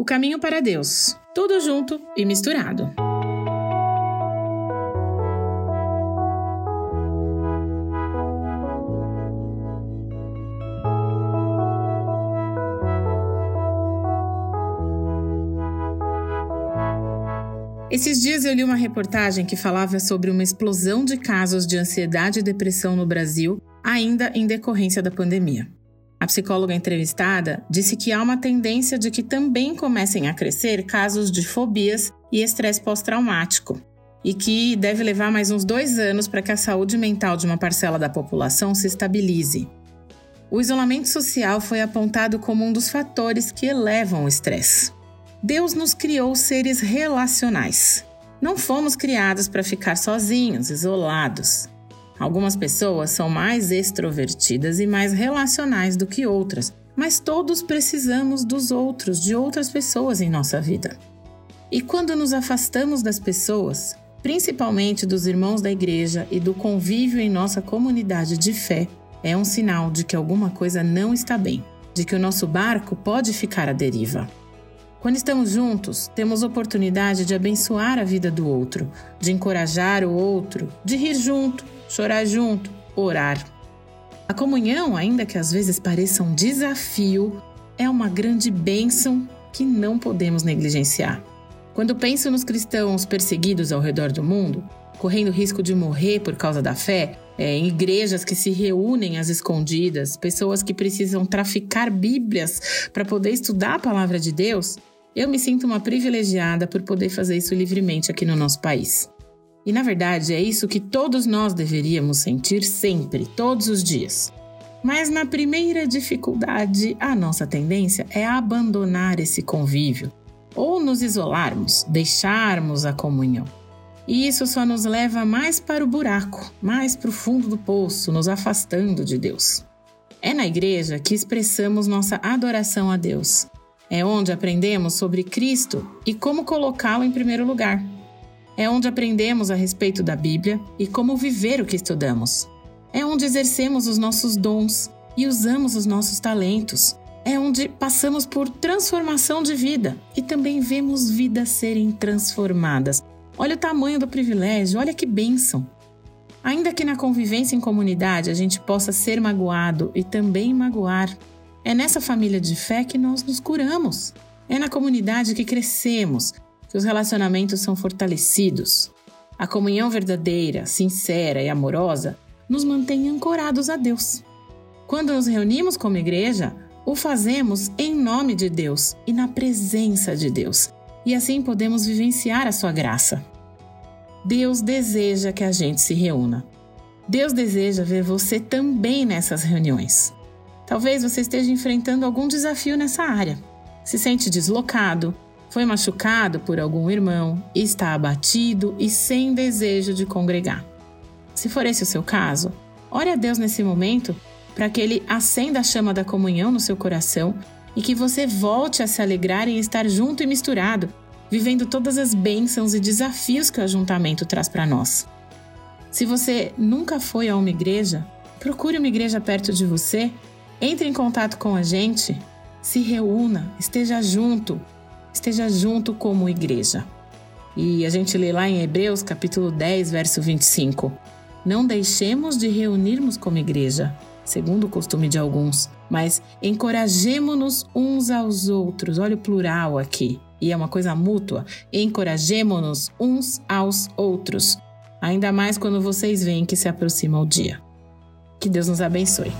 O caminho para Deus. Tudo junto e misturado. Esses dias eu li uma reportagem que falava sobre uma explosão de casos de ansiedade e depressão no Brasil, ainda em decorrência da pandemia. A psicóloga entrevistada disse que há uma tendência de que também comecem a crescer casos de fobias e estresse pós-traumático, e que deve levar mais uns dois anos para que a saúde mental de uma parcela da população se estabilize. O isolamento social foi apontado como um dos fatores que elevam o estresse. Deus nos criou seres relacionais. Não fomos criados para ficar sozinhos, isolados. Algumas pessoas são mais extrovertidas e mais relacionais do que outras, mas todos precisamos dos outros, de outras pessoas em nossa vida. E quando nos afastamos das pessoas, principalmente dos irmãos da igreja e do convívio em nossa comunidade de fé, é um sinal de que alguma coisa não está bem, de que o nosso barco pode ficar à deriva. Quando estamos juntos, temos oportunidade de abençoar a vida do outro, de encorajar o outro, de rir junto, chorar junto, orar. A comunhão, ainda que às vezes pareça um desafio, é uma grande bênção que não podemos negligenciar. Quando penso nos cristãos perseguidos ao redor do mundo, correndo risco de morrer por causa da fé, é, em igrejas que se reúnem às escondidas, pessoas que precisam traficar Bíblias para poder estudar a palavra de Deus, eu me sinto uma privilegiada por poder fazer isso livremente aqui no nosso país. E na verdade é isso que todos nós deveríamos sentir sempre, todos os dias. Mas na primeira dificuldade, a nossa tendência é abandonar esse convívio, ou nos isolarmos, deixarmos a comunhão. E isso só nos leva mais para o buraco, mais para o fundo do poço, nos afastando de Deus. É na igreja que expressamos nossa adoração a Deus, é onde aprendemos sobre Cristo e como colocá-lo em primeiro lugar. É onde aprendemos a respeito da Bíblia e como viver o que estudamos. É onde exercemos os nossos dons e usamos os nossos talentos. É onde passamos por transformação de vida e também vemos vidas serem transformadas. Olha o tamanho do privilégio, olha que bênção. Ainda que na convivência em comunidade a gente possa ser magoado e também magoar, é nessa família de fé que nós nos curamos. É na comunidade que crescemos, que os relacionamentos são fortalecidos. A comunhão verdadeira, sincera e amorosa nos mantém ancorados a Deus. Quando nos reunimos como igreja, o fazemos em nome de Deus e na presença de Deus, e assim podemos vivenciar a sua graça. Deus deseja que a gente se reúna. Deus deseja ver você também nessas reuniões. Talvez você esteja enfrentando algum desafio nessa área. Se sente deslocado, foi machucado por algum irmão, está abatido e sem desejo de congregar. Se for esse o seu caso, ore a Deus nesse momento para que Ele acenda a chama da comunhão no seu coração e que você volte a se alegrar em estar junto e misturado, vivendo todas as bênçãos e desafios que o ajuntamento traz para nós. Se você nunca foi a uma igreja, procure uma igreja perto de você entre em contato com a gente, se reúna, esteja junto, esteja junto como igreja. E a gente lê lá em Hebreus capítulo 10, verso 25: Não deixemos de reunirmos como igreja, segundo o costume de alguns, mas encorajemo-nos uns aos outros. Olha o plural aqui. E é uma coisa mútua. Encorajemo-nos uns aos outros. Ainda mais quando vocês veem que se aproxima o dia. Que Deus nos abençoe.